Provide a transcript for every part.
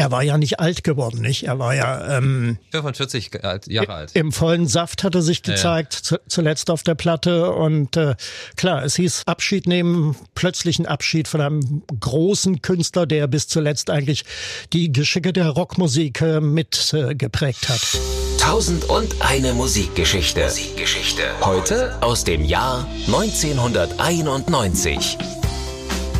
er war ja nicht alt geworden, nicht? Er war ja ähm, 45 Jahre alt. Im vollen Saft hat er sich gezeigt, ja, ja. zuletzt auf der Platte. Und äh, klar, es hieß Abschied nehmen, plötzlichen Abschied von einem großen Künstler, der bis zuletzt eigentlich die Geschicke der Rockmusik äh, mit äh, geprägt hat. Tausend und eine Musikgeschichte. Musikgeschichte. Heute aus dem Jahr 1991.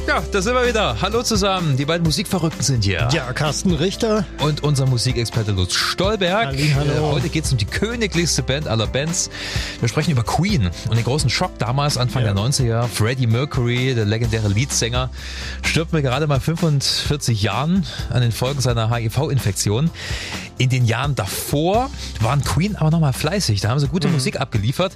Ja, da sind wir wieder. Hallo zusammen. Die beiden Musikverrückten sind hier. Ja, Carsten Richter. Und unser Musikexperte Lutz Stolberg. Hallo. Äh, heute geht es um die königlichste Band aller Bands. Wir sprechen über Queen und den großen Schock damals, Anfang ja. der 90er. Freddie Mercury, der legendäre Leadsänger, stirbt mit gerade mal 45 Jahren an den Folgen seiner HIV-Infektion. In den Jahren davor waren Queen aber nochmal fleißig. Da haben sie gute mhm. Musik abgeliefert.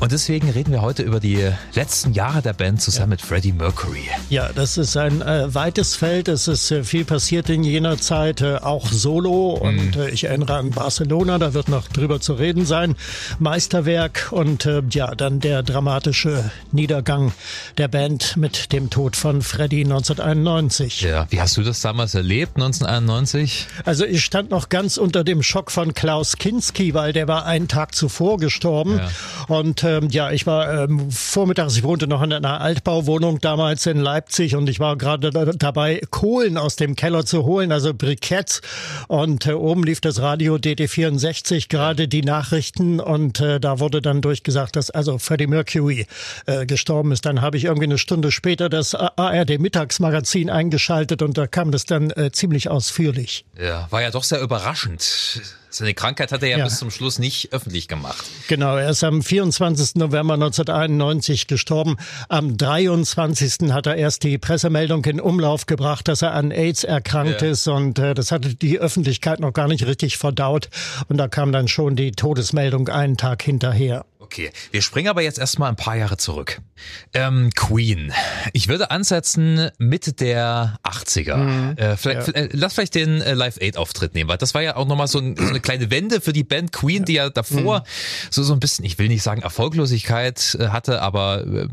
Und deswegen reden wir heute über die letzten Jahre der Band zusammen ja. mit Freddie Mercury. Ja, das ist ein äh, weites Feld. Es ist äh, viel passiert in jener Zeit, äh, auch solo. Und mhm. Ich erinnere an Barcelona, da wird noch drüber zu reden sein. Meisterwerk und äh, ja, dann der dramatische Niedergang der Band mit dem Tod von Freddie 1991. Ja, wie hast du das damals erlebt, 1991? Also ich stand noch ganz unter dem Schock von Klaus Kinski, weil der war einen Tag zuvor gestorben. Ja. Und ähm, ja, ich war ähm, vormittags, ich wohnte noch in einer Altbauwohnung damals in Leipzig und ich war gerade da, dabei, Kohlen aus dem Keller zu holen, also Briketts. Und äh, oben lief das Radio DD64, gerade die Nachrichten und äh, da wurde dann durchgesagt, dass also Freddie Mercury äh, gestorben ist. Dann habe ich irgendwie eine Stunde später das ARD Mittagsmagazin eingeschaltet und da kam das dann äh, ziemlich ausführlich. Ja, war ja doch sehr überraschend überraschend. Seine Krankheit hat er ja, ja, bis zum Schluss nicht öffentlich gemacht. Genau, er ist am 24. November 1991 gestorben. Am 23. hat er erst die Pressemeldung in Umlauf gebracht, dass er an AIDS erkrankt ja. ist und äh, das hatte die Öffentlichkeit noch gar nicht richtig verdaut und da kam dann schon die Todesmeldung einen Tag hinterher. Okay, wir springen aber jetzt erstmal ein paar Jahre zurück. Ähm, Queen. Ich würde ansetzen Mitte der 80er. Mhm, äh, vielleicht, ja. äh, lass vielleicht den äh, Live Aid Auftritt nehmen, weil das war ja auch nochmal so, ein, so eine kleine Wende für die Band Queen, die ja davor mhm. so so ein bisschen, ich will nicht sagen Erfolglosigkeit äh, hatte, aber äh,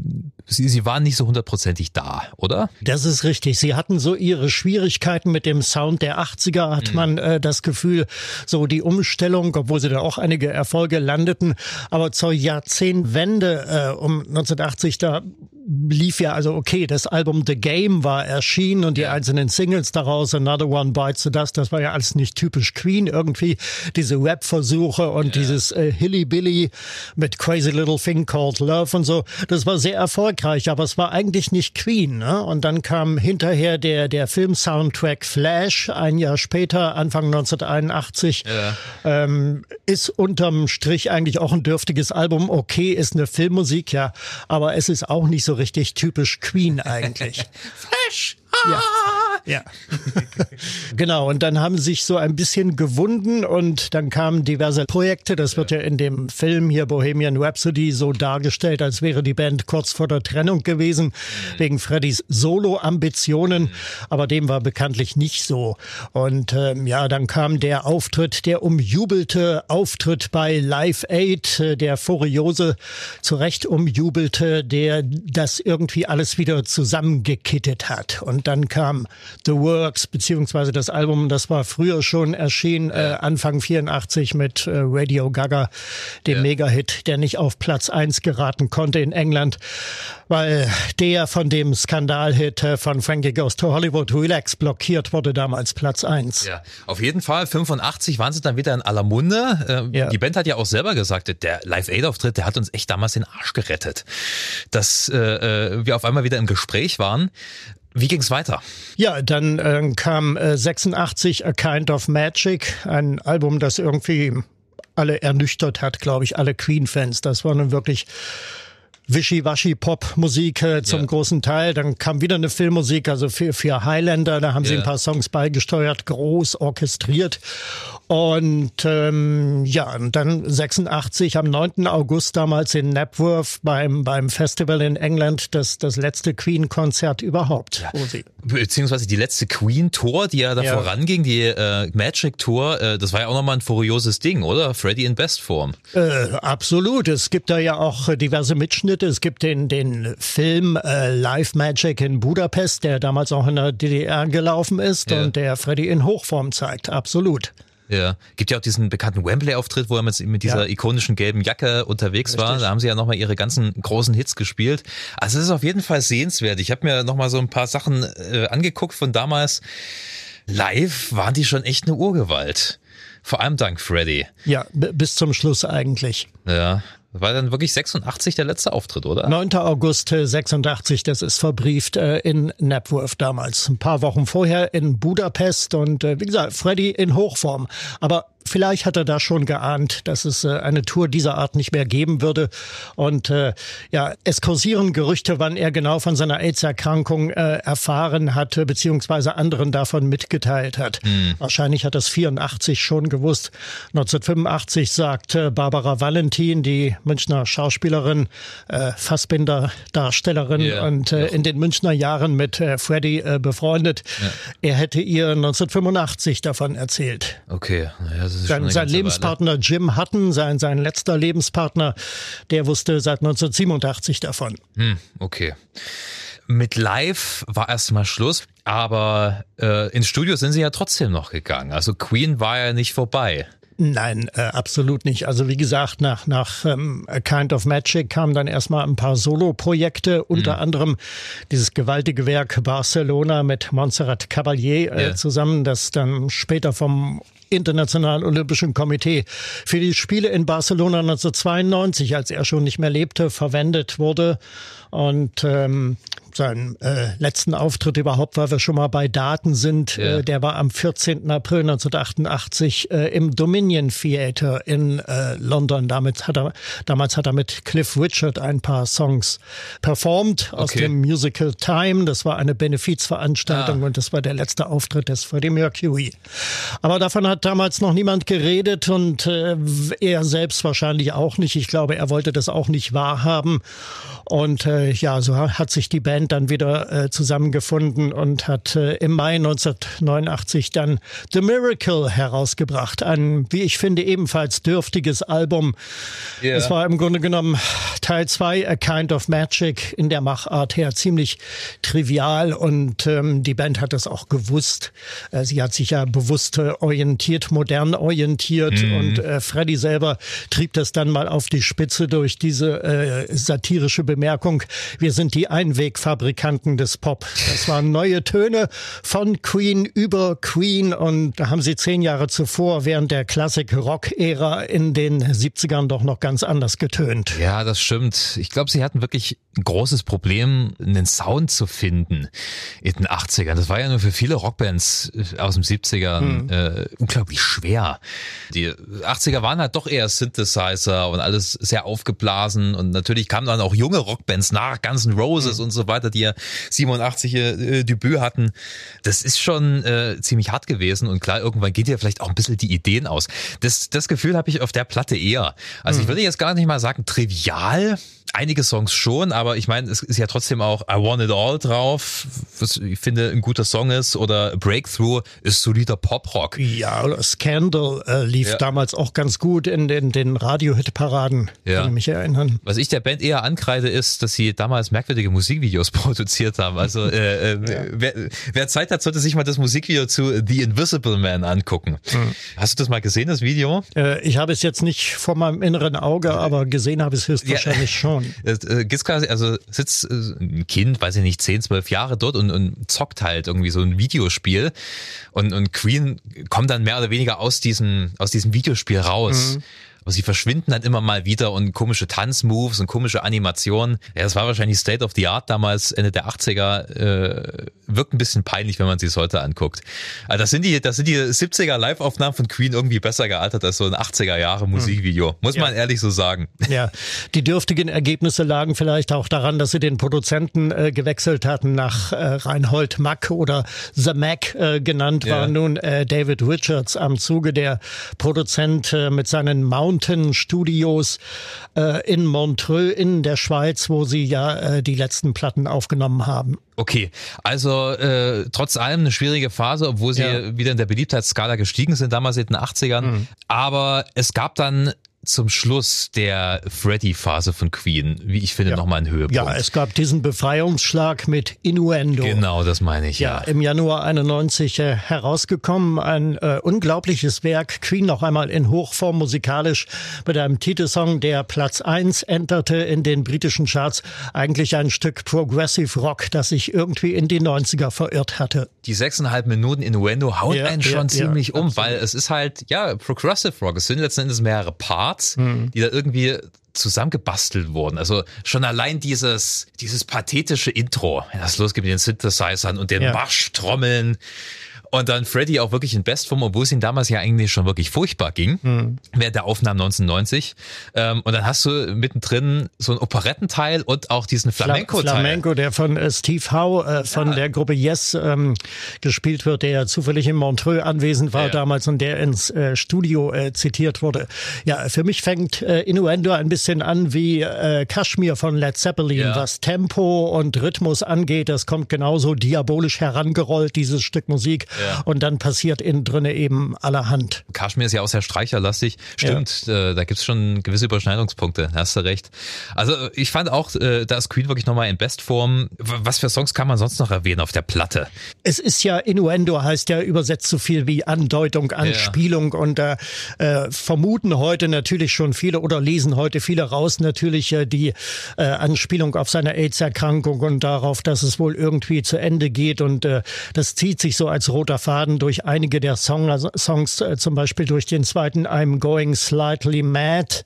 sie, sie waren nicht so hundertprozentig da, oder? Das ist richtig. Sie hatten so ihre Schwierigkeiten mit dem Sound der 80er, hat mhm. man äh, das Gefühl, so die Umstellung, obwohl sie da auch einige Erfolge landeten, aber zur Jahrzehntwende äh, um 1980, da lief ja also okay, das Album The Game war erschienen und die einzelnen Singles daraus, Another One Bites the Dust, das war ja alles nicht typisch Queen irgendwie, diese Rap-Versuche und yeah. dieses äh, Hilly Billy mit Crazy Little Thing Called Love und so, das war sehr erfolgreich, aber es war eigentlich nicht Queen. Ne? Und dann kam hinterher der, der Film-Soundtrack Flash, ein Jahr später, Anfang 1981, yeah. ähm, ist unterm Strich eigentlich auch ein dürftiges Album, okay, ist eine Filmmusik, ja, aber es ist auch nicht so richtig typisch Queen eigentlich. Flash! Ja. Ja. genau. Und dann haben sich so ein bisschen gewunden und dann kamen diverse Projekte. Das wird ja in dem Film hier Bohemian Rhapsody so dargestellt, als wäre die Band kurz vor der Trennung gewesen, mhm. wegen Freddys Solo-Ambitionen. Mhm. Aber dem war bekanntlich nicht so. Und ähm, ja, dann kam der Auftritt, der umjubelte Auftritt bei Live Aid, äh, der furiose, zu Recht umjubelte, der das irgendwie alles wieder zusammengekittet hat. Und dann kam The Works, beziehungsweise das Album, das war früher schon erschienen, äh, Anfang 84 mit äh, Radio Gaga, dem ja. Mega-Hit, der nicht auf Platz eins geraten konnte in England, weil der von dem Skandalhit äh, von Frankie Goes to Hollywood Relax blockiert wurde, damals Platz eins. Ja, auf jeden Fall. 85 waren sie dann wieder in aller Munde. Äh, ja. Die Band hat ja auch selber gesagt, der Live-Aid-Auftritt, der hat uns echt damals den Arsch gerettet. Dass äh, äh wir auf einmal wieder im Gespräch waren. Wie ging's weiter? Ja, dann äh, kam äh, 86 A Kind of Magic, ein Album, das irgendwie alle ernüchtert hat, glaube ich, alle Queen-Fans. Das war nun wirklich Wischiwaschi-Pop-Musik äh, zum ja. großen Teil. Dann kam wieder eine Filmmusik, also für, für Highlander, da haben ja. sie ein paar Songs beigesteuert, groß orchestriert. Und ähm, ja, und dann 86 am 9. August damals in Napworth beim beim Festival in England das das letzte Queen-Konzert überhaupt. Ja. Beziehungsweise die letzte Queen-Tour, die ja da ja. voranging, die äh, Magic-Tour, äh, das war ja auch nochmal ein furioses Ding, oder? Freddy in Bestform. Äh, absolut. Es gibt da ja auch diverse Mitschnitte. Es gibt den den Film äh, Live Magic in Budapest, der damals auch in der DDR gelaufen ist ja. und der Freddy in Hochform zeigt. Absolut. Ja, gibt ja auch diesen bekannten Wembley-Auftritt, wo er mit, mit dieser ja. ikonischen gelben Jacke unterwegs Richtig. war. Da haben sie ja nochmal ihre ganzen großen Hits gespielt. Also es ist auf jeden Fall sehenswert. Ich habe mir nochmal so ein paar Sachen äh, angeguckt von damals. Live waren die schon echt eine Urgewalt. Vor allem dank Freddy. Ja, bis zum Schluss eigentlich. Ja, war dann wirklich 86 der letzte Auftritt, oder? 9. August 86, das ist verbrieft äh, in Napworth damals. Ein paar Wochen vorher in Budapest und äh, wie gesagt, Freddy in Hochform. Aber Vielleicht hat er da schon geahnt, dass es äh, eine Tour dieser Art nicht mehr geben würde. Und äh, ja, es kursieren Gerüchte, wann er genau von seiner AIDS-Erkrankung äh, erfahren hatte, beziehungsweise anderen davon mitgeteilt hat. Mhm. Wahrscheinlich hat es 84 schon gewusst. 1985 sagt Barbara Valentin, die Münchner Schauspielerin, äh, Fassbinder-Darstellerin yeah. und äh, in den Münchner Jahren mit äh, Freddy äh, befreundet, ja. er hätte ihr 1985 davon erzählt. Okay, naja, sein, sein Lebenspartner Weile. Jim Hutton, sein, sein letzter Lebenspartner, der wusste seit 1987 davon. Hm, okay. Mit Live war erstmal Schluss, aber äh, ins Studio sind sie ja trotzdem noch gegangen. Also Queen war ja nicht vorbei. Nein, äh, absolut nicht. Also wie gesagt, nach, nach ähm, A Kind of Magic kamen dann erstmal ein paar Solo-Projekte, unter mhm. anderem dieses gewaltige Werk Barcelona mit Montserrat Caballé äh, yeah. zusammen, das dann später vom Internationalen Olympischen Komitee für die Spiele in Barcelona 1992, als er schon nicht mehr lebte, verwendet wurde. Und ähm, seinen äh, letzten Auftritt überhaupt, weil wir schon mal bei Daten sind. Ja. Äh, der war am 14. April 1988 äh, im Dominion Theater in äh, London. Damit hat er, damals hat er mit Cliff Richard ein paar Songs performt aus okay. dem Musical Time. Das war eine Benefizveranstaltung ah. und das war der letzte Auftritt des Freddie Mercury. Aber davon hat damals noch niemand geredet und äh, er selbst wahrscheinlich auch nicht. Ich glaube, er wollte das auch nicht wahrhaben. Und äh, ja, so hat sich die Band dann wieder äh, zusammengefunden und hat äh, im Mai 1989 dann The Miracle herausgebracht. Ein, wie ich finde, ebenfalls dürftiges Album. Yeah. Es war im Grunde genommen Teil 2, A Kind of Magic, in der Machart her ziemlich trivial und ähm, die Band hat das auch gewusst. Äh, sie hat sich ja bewusst äh, orientiert, modern orientiert mhm. und äh, Freddy selber trieb das dann mal auf die Spitze durch diese äh, satirische Bemerkung, wir sind die Einwegfabrikanten des Pop. Das waren neue Töne von Queen über Queen und da haben sie zehn Jahre zuvor während der Classic-Rock-Ära in den 70ern doch noch ganz anders getönt. Ja, das stimmt. Ich glaube, sie hatten wirklich ein großes Problem, einen Sound zu finden in den 80ern. Das war ja nur für viele Rockbands aus den 70ern hm. äh, unglaublich schwer. Die 80er waren halt doch eher Synthesizer und alles sehr aufgeblasen und natürlich kamen dann auch junge Rockbands nach, Guns N' Roses mhm. und so weiter, die ja 87 äh, Debüt hatten. Das ist schon äh, ziemlich hart gewesen und klar, irgendwann geht ja vielleicht auch ein bisschen die Ideen aus. Das, das Gefühl habe ich auf der Platte eher. Also mhm. ich würde jetzt gar nicht mal sagen trivial, einige Songs schon, aber ich meine, es ist ja trotzdem auch I Want It All drauf, was ich finde ein guter Song ist, oder Breakthrough ist solider Pop-Rock. Ja, oder Scandal äh, lief ja. damals auch ganz gut in den, den Radio-Hit-Paraden, ja. kann ich mich erinnern. Was ich der Band eher ankreide, ist, dass sie damals merkwürdige Musikvideos produziert haben. Also äh, äh, ja. wer, wer Zeit hat, sollte sich mal das Musikvideo zu The Invisible Man angucken. Hm. Hast du das mal gesehen, das Video? Äh, ich habe es jetzt nicht vor meinem inneren Auge, aber gesehen habe ich es höchstwahrscheinlich schon. Äh, gibt's quasi, also sitzt äh, ein Kind, weiß ich nicht, 10, 12 Jahre dort und, und zockt halt irgendwie so ein Videospiel und, und Queen kommt dann mehr oder weniger aus diesem, aus diesem Videospiel raus. Mhm aber sie verschwinden dann immer mal wieder und komische Tanzmoves und komische Animationen. Ja, das war wahrscheinlich State of the Art damals, Ende der 80er, äh, wirkt ein bisschen peinlich, wenn man sich heute anguckt. Also das sind die, das sind die 70er Live-Aufnahmen von Queen irgendwie besser gealtert als so ein 80er Jahre Musikvideo. Muss ja. man ehrlich so sagen. Ja, die dürftigen Ergebnisse lagen vielleicht auch daran, dass sie den Produzenten äh, gewechselt hatten nach äh, Reinhold Mack oder The Mac äh, genannt ja. war nun äh, David Richards am Zuge der Produzent äh, mit seinen Mountain Studios äh, in Montreux in der Schweiz, wo sie ja äh, die letzten Platten aufgenommen haben. Okay, also äh, trotz allem eine schwierige Phase, obwohl sie ja. wieder in der Beliebtheitsskala gestiegen sind, damals in den 80ern. Mhm. Aber es gab dann zum Schluss der Freddy-Phase von Queen, wie ich finde, ja. nochmal ein Höhepunkt. Ja, es gab diesen Befreiungsschlag mit Innuendo. Genau, das meine ich. Ja, ja. im Januar 91 äh, herausgekommen. Ein äh, unglaubliches Werk. Queen noch einmal in Hochform musikalisch mit einem Titelsong, der Platz eins enterte in den britischen Charts. Eigentlich ein Stück Progressive Rock, das sich irgendwie in die 90er verirrt hatte. Die sechseinhalb Minuten Innuendo haut ja, einen schon ziemlich um, absolut. weil es ist halt, ja, Progressive Rock. Es sind letzten Endes mehrere Parts. Parts, mhm. die da irgendwie zusammengebastelt wurden. Also schon allein dieses, dieses pathetische Intro, das losgeht mit den Synthesizern und den ja. Marschtrommeln und dann Freddy auch wirklich in Bestform, obwohl es ihm damals ja eigentlich schon wirklich furchtbar ging, mhm. während der Aufnahmen 1990. Ähm, und dann hast du mittendrin so ein Operettenteil und auch diesen Flamenco-Teil. Flamenco, der von äh, Steve Howe äh, von ja. der Gruppe Yes ähm, gespielt wird, der ja zufällig in Montreux anwesend war ja. damals und der ins äh, Studio zitiert wurde. Ja, für mich fängt Innuendo ein bisschen an wie Kashmir von Led Zeppelin, ja. was Tempo und Rhythmus angeht. Das kommt genauso diabolisch herangerollt, dieses Stück Musik. Und dann passiert innen drinne eben allerhand. Kaschmir ist ja auch sehr streicherlastig. Stimmt, ja. äh, da gibt's schon gewisse Überschneidungspunkte. Hast du recht. Also ich fand auch, äh, da ist Queen wirklich nochmal in Bestform. Was für Songs kann man sonst noch erwähnen auf der Platte? Es ist ja Innuendo, heißt ja übersetzt so viel wie Andeutung, Anspielung. Ja. Und da äh, vermuten heute natürlich schon viele oder lesen heute viele raus natürlich äh, die äh, Anspielung auf seine AIDS-Erkrankung und darauf, dass es wohl irgendwie zu Ende geht. Und äh, das zieht sich so als roter roter Faden durch einige der Song, Songs, äh, zum Beispiel durch den zweiten I'm Going Slightly Mad,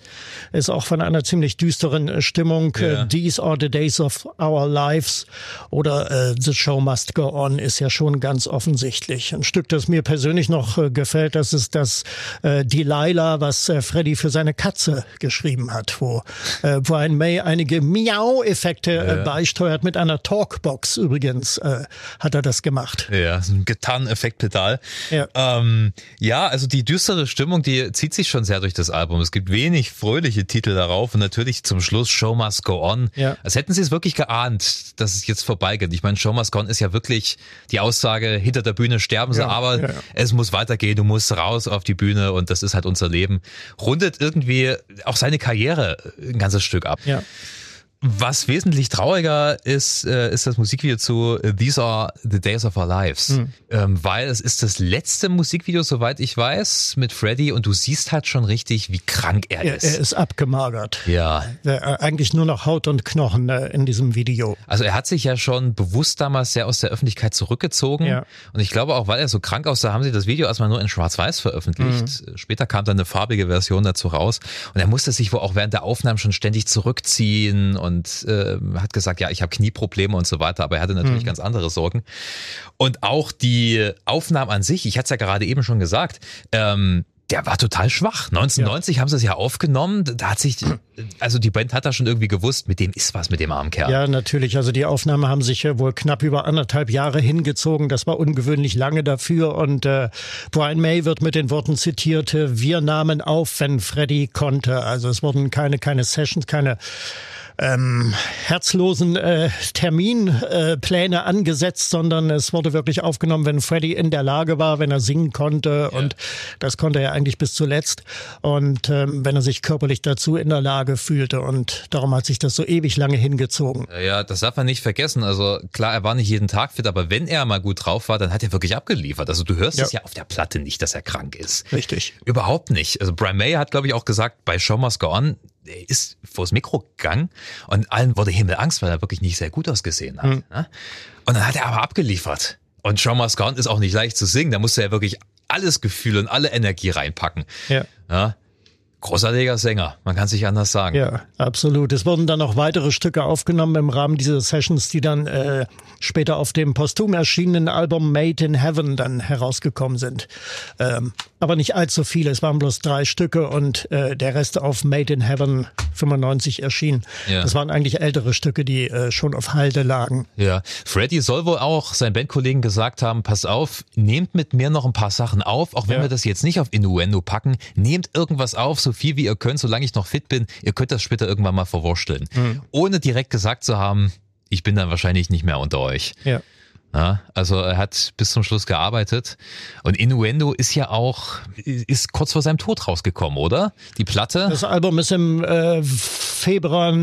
ist auch von einer ziemlich düsteren äh, Stimmung. Yeah. Äh, These are the days of our lives oder äh, The Show Must Go On ist ja schon ganz offensichtlich. Ein Stück, das mir persönlich noch äh, gefällt, das ist das äh, Delilah, was äh, Freddy für seine Katze geschrieben hat, wo äh, Brian May einige Miau-Effekte äh, beisteuert mit einer Talkbox übrigens äh, hat er das gemacht. Ja, ein getan Effektpedal. Ja. Ähm, ja, also die düstere Stimmung, die zieht sich schon sehr durch das Album. Es gibt wenig fröhliche Titel darauf und natürlich zum Schluss Show Must Go On. Ja. Als hätten sie es wirklich geahnt, dass es jetzt vorbeigeht. Ich meine, Show Must Go On ist ja wirklich die Aussage, hinter der Bühne sterben sie, ja, aber ja, es muss weitergehen, du musst raus auf die Bühne und das ist halt unser Leben. Rundet irgendwie auch seine Karriere ein ganzes Stück ab. Ja. Was wesentlich trauriger ist, äh, ist das Musikvideo zu These Are the Days of Our Lives. Mhm. Ähm, weil es ist das letzte Musikvideo, soweit ich weiß, mit Freddy und du siehst halt schon richtig, wie krank er, er ist. Er ist abgemagert. Ja. Er, eigentlich nur noch Haut und Knochen äh, in diesem Video. Also er hat sich ja schon bewusst damals sehr aus der Öffentlichkeit zurückgezogen. Ja. Und ich glaube auch, weil er so krank aussah, haben sie das Video erstmal nur in Schwarz-Weiß veröffentlicht. Mhm. Später kam dann eine farbige Version dazu raus. Und er musste sich wohl auch während der Aufnahmen schon ständig zurückziehen und äh, hat gesagt, ja, ich habe Knieprobleme und so weiter, aber er hatte natürlich mhm. ganz andere Sorgen. Und auch die Aufnahmen an sich, ich hatte es ja gerade eben schon gesagt, ähm, der war total schwach. 1990 ja. haben sie es ja aufgenommen. Da hat sich, also die Band hat da schon irgendwie gewusst, mit dem ist was mit dem armen Kerl. Ja, natürlich. Also die Aufnahmen haben sich ja wohl knapp über anderthalb Jahre hingezogen. Das war ungewöhnlich lange dafür. Und äh, Brian May wird mit den Worten zitiert, wir nahmen auf, wenn Freddy konnte. Also es wurden keine, keine Sessions, keine ähm, herzlosen äh, Terminpläne äh, angesetzt, sondern es wurde wirklich aufgenommen, wenn Freddy in der Lage war, wenn er singen konnte ja. und das konnte er eigentlich bis zuletzt und ähm, wenn er sich körperlich dazu in der Lage fühlte und darum hat sich das so ewig lange hingezogen. Ja, das darf man nicht vergessen. Also klar, er war nicht jeden Tag fit, aber wenn er mal gut drauf war, dann hat er wirklich abgeliefert. Also du hörst ja. es ja auf der Platte nicht, dass er krank ist. Richtig. Überhaupt nicht. Also Brian May hat, glaube ich, auch gesagt, bei Show Must Go On, er ist vors Mikro gegangen und allen wurde Himmelangst, weil er wirklich nicht sehr gut ausgesehen hat. Mhm. Und dann hat er aber abgeliefert. Und Sean Mascon ist auch nicht leicht zu singen. Da musste er wirklich alles Gefühl und alle Energie reinpacken. Ja. ja. Großartiger Sänger, man kann sich anders sagen. Ja, absolut. Es wurden dann noch weitere Stücke aufgenommen im Rahmen dieser Sessions, die dann äh, später auf dem posthum erschienenen Album Made in Heaven dann herausgekommen sind. Ähm, aber nicht allzu viele, es waren bloß drei Stücke und äh, der Rest auf Made in Heaven 95 erschien. Ja. Das waren eigentlich ältere Stücke, die äh, schon auf Halde lagen. Ja, Freddy soll wohl auch seinen Bandkollegen gesagt haben, pass auf, nehmt mit mir noch ein paar Sachen auf, auch wenn ja. wir das jetzt nicht auf Innuendo packen, nehmt irgendwas auf, so viel wie ihr könnt, solange ich noch fit bin. Ihr könnt das später irgendwann mal verwursteln. Mhm. Ohne direkt gesagt zu haben, ich bin dann wahrscheinlich nicht mehr unter euch. Ja. Ja, also er hat bis zum Schluss gearbeitet. Und Innuendo ist ja auch, ist kurz vor seinem Tod rausgekommen, oder? Die Platte? Das Album ist im äh, Februar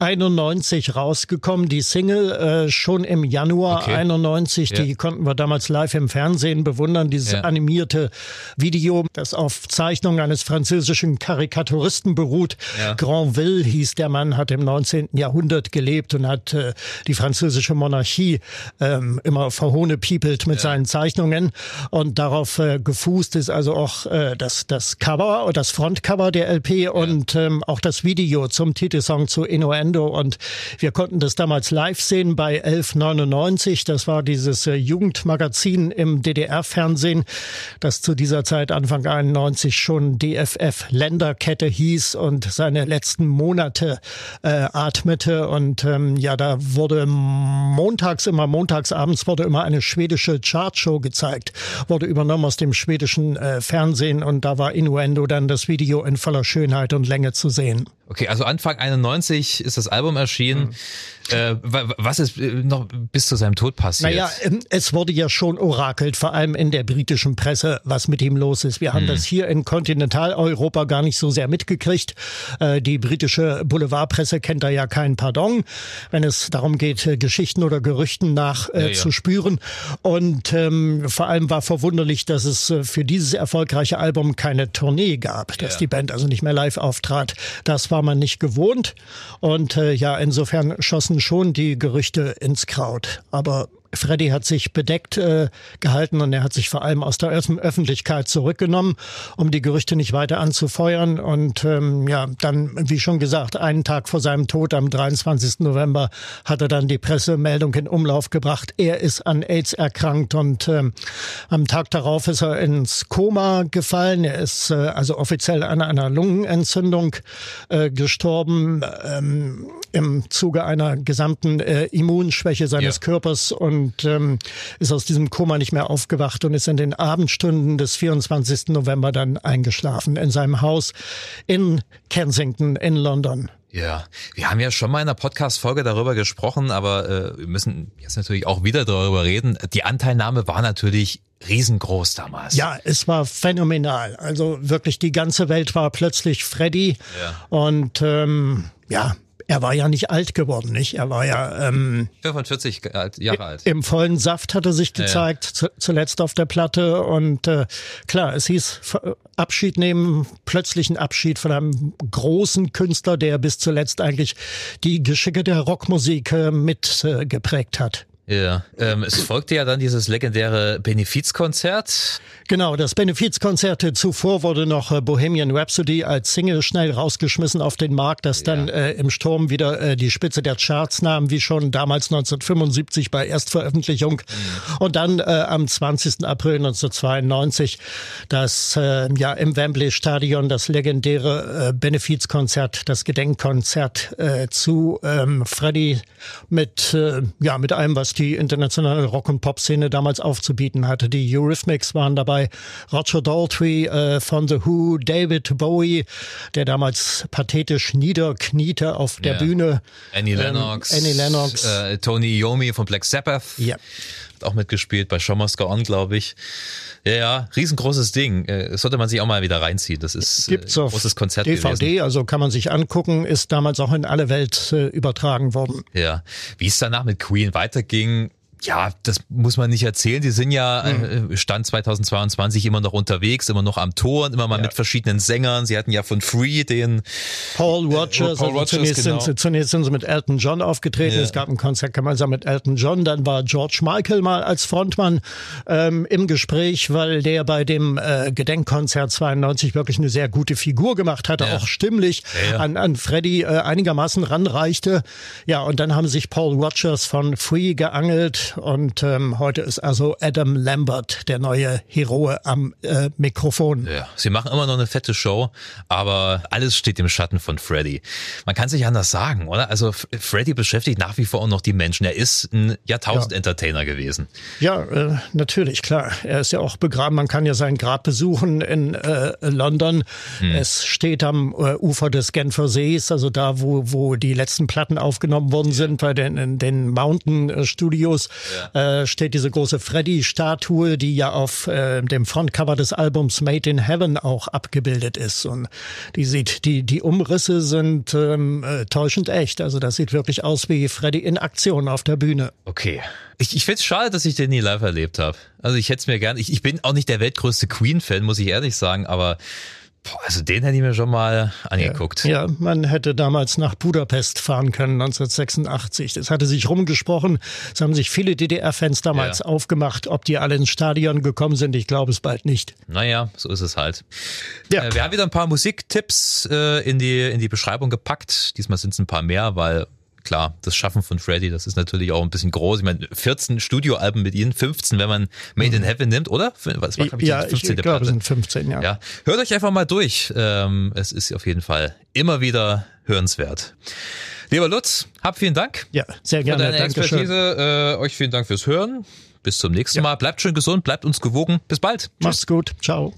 91 rausgekommen. Die Single äh, schon im Januar okay. 91. Ja. Die konnten wir damals live im Fernsehen bewundern. Dieses ja. animierte Video, das auf Zeichnung eines französischen Karikaturisten beruht. Ja. Granville hieß der Mann, hat im 19. Jahrhundert gelebt und hat äh, die französische Monarchie äh, ähm, immer verhohnepiepelt mit ja. seinen Zeichnungen und darauf äh, gefußt ist also auch äh, das, das Cover, das Frontcover der LP ja. und ähm, auch das Video zum Titelsong zu Innuendo und wir konnten das damals live sehen bei 1199. Das war dieses äh, Jugendmagazin im DDR-Fernsehen, das zu dieser Zeit Anfang 91 schon DFF Länderkette hieß und seine letzten Monate äh, atmete und ähm, ja, da wurde montags immer montags abends wurde immer eine schwedische Chartshow gezeigt, wurde übernommen aus dem schwedischen äh, Fernsehen und da war Innuendo dann das Video in voller Schönheit und Länge zu sehen. Okay, also Anfang 91 ist das Album erschienen. Mhm. Äh, was ist äh, noch bis zu seinem Tod passiert? Naja, ähm, es wurde ja schon orakelt, vor allem in der britischen Presse, was mit ihm los ist. Wir haben mhm. das hier in Kontinentaleuropa gar nicht so sehr mitgekriegt. Äh, die britische Boulevardpresse kennt da ja keinen Pardon, wenn es darum geht, äh, Geschichten oder Gerüchten nach äh, ja, ja. Und ähm, vor allem war verwunderlich, dass es für dieses erfolgreiche Album keine Tournee gab, dass ja. die Band also nicht mehr live auftrat. Das war man nicht gewohnt. Und äh, ja, insofern schossen schon die Gerüchte ins Kraut. Aber Freddy hat sich bedeckt äh, gehalten und er hat sich vor allem aus der Öffentlichkeit zurückgenommen, um die Gerüchte nicht weiter anzufeuern. Und ähm, ja, dann, wie schon gesagt, einen Tag vor seinem Tod am 23. November hat er dann die Pressemeldung in Umlauf gebracht. Er ist an AIDS erkrankt und ähm, am Tag darauf ist er ins Koma gefallen. Er ist äh, also offiziell an einer Lungenentzündung äh, gestorben ähm, im Zuge einer gesamten äh, Immunschwäche seines ja. Körpers und und ähm, ist aus diesem Koma nicht mehr aufgewacht und ist in den Abendstunden des 24. November dann eingeschlafen in seinem Haus in Kensington in London. Ja, wir haben ja schon mal in einer Podcast-Folge darüber gesprochen, aber äh, wir müssen jetzt natürlich auch wieder darüber reden. Die Anteilnahme war natürlich riesengroß damals. Ja, es war phänomenal. Also wirklich die ganze Welt war plötzlich Freddy. Ja. Und ähm, ja, er war ja nicht alt geworden, nicht? Er war ja ähm, 45 Jahre alt. Im vollen Saft hatte sich gezeigt, ja, ja. zuletzt auf der Platte. Und äh, klar, es hieß Abschied nehmen, plötzlichen Abschied von einem großen Künstler, der bis zuletzt eigentlich die Geschicke der Rockmusik äh, mit äh, geprägt hat. Ja, ähm, es folgte ja dann dieses legendäre Benefizkonzert. Genau, das Benefizkonzert zuvor wurde noch äh, Bohemian Rhapsody als Single schnell rausgeschmissen auf den Markt, das ja. dann äh, im Sturm wieder äh, die Spitze der Charts nahm, wie schon damals 1975 bei Erstveröffentlichung. Mhm. Und dann äh, am 20. April 1992 das äh, ja im Wembley Stadion das legendäre äh, Benefizkonzert, das Gedenkkonzert äh, zu ähm, Freddy mit ja mit allem was die internationale Rock- und Pop-Szene damals aufzubieten hatte. Die Eurythmics waren dabei, Roger Daltrey äh, von The Who, David Bowie, der damals pathetisch niederkniete auf der ja. Bühne. Annie ähm, Lennox. Annie Lennox. Äh, Tony Yomi von Black Sabbath. Ja. Hat auch mitgespielt bei Show Must Go On, glaube ich. Ja, ja, riesengroßes Ding. Äh, sollte man sich auch mal wieder reinziehen. Das ist Gibt's ein großes Konzert DVD, gewesen. also kann man sich angucken, ist damals auch in alle Welt äh, übertragen worden. Ja. Wie es danach mit Queen weiterging, ja, das muss man nicht erzählen. Die sind ja mhm. Stand 2022 immer noch unterwegs, immer noch am Tor und immer mal ja. mit verschiedenen Sängern. Sie hatten ja von Free den Paul Rogers. Paul also Rogers zunächst, genau. sind, zunächst sind sie mit Elton John aufgetreten. Ja. Es gab ein Konzert gemeinsam mit Elton John. Dann war George Michael mal als Frontmann ähm, im Gespräch, weil der bei dem äh, Gedenkkonzert 92 wirklich eine sehr gute Figur gemacht hatte, ja. auch stimmlich an, an Freddy äh, einigermaßen ranreichte. Ja, und dann haben sich Paul Rogers von Free geangelt und ähm, heute ist also Adam Lambert der neue Heroe am äh, Mikrofon. Ja, sie machen immer noch eine fette Show, aber alles steht im Schatten von Freddy. Man kann sich anders sagen, oder? Also Freddy beschäftigt nach wie vor auch noch die Menschen. Er ist ein Jahrtausend-Entertainer ja. gewesen. Ja, äh, natürlich, klar. Er ist ja auch begraben. Man kann ja sein Grab besuchen in äh, London. Hm. Es steht am äh, Ufer des Genfer Sees, also da, wo, wo die letzten Platten aufgenommen worden sind, bei den, den Mountain Studios, ja. äh, steht diese große Freddy-Statue, die ja auf äh, dem Frontcover des Albums Made in Heaven auch abgebildet ist. Und die sieht, die, die Umrisse sind ähm, äh, täuschend echt. Also das sieht wirklich aus wie Freddy in Aktion auf der Bühne. Okay. Ich, ich finde es schade, dass ich den nie live erlebt habe. Also ich hätte es mir gern. Ich, ich bin auch nicht der weltgrößte Queen-Fan, muss ich ehrlich sagen, aber Boah, also den hätte ich mir schon mal angeguckt. Ja, ja, man hätte damals nach Budapest fahren können, 1986. Das hatte sich rumgesprochen. Es haben sich viele DDR-Fans damals ja. aufgemacht. Ob die alle ins Stadion gekommen sind, ich glaube es bald nicht. Naja, so ist es halt. Ja. Äh, wir haben wieder ein paar Musiktipps äh, in, die, in die Beschreibung gepackt. Diesmal sind es ein paar mehr, weil klar, das Schaffen von Freddy, das ist natürlich auch ein bisschen groß. Ich meine, 14 Studioalben mit ihnen, 15, wenn man Made in mhm. Heaven nimmt, oder? Was war, ich, ja, 15. ich glaube, es sind 15, ja. ja. Hört euch einfach mal durch. Ähm, es ist auf jeden Fall immer wieder hörenswert. Lieber Lutz, hab vielen Dank. Ja, sehr gerne. Für deine Dankeschön. Expertise. Äh, euch vielen Dank fürs Hören. Bis zum nächsten ja. Mal. Bleibt schön gesund, bleibt uns gewogen. Bis bald. Mach's gut. Ciao.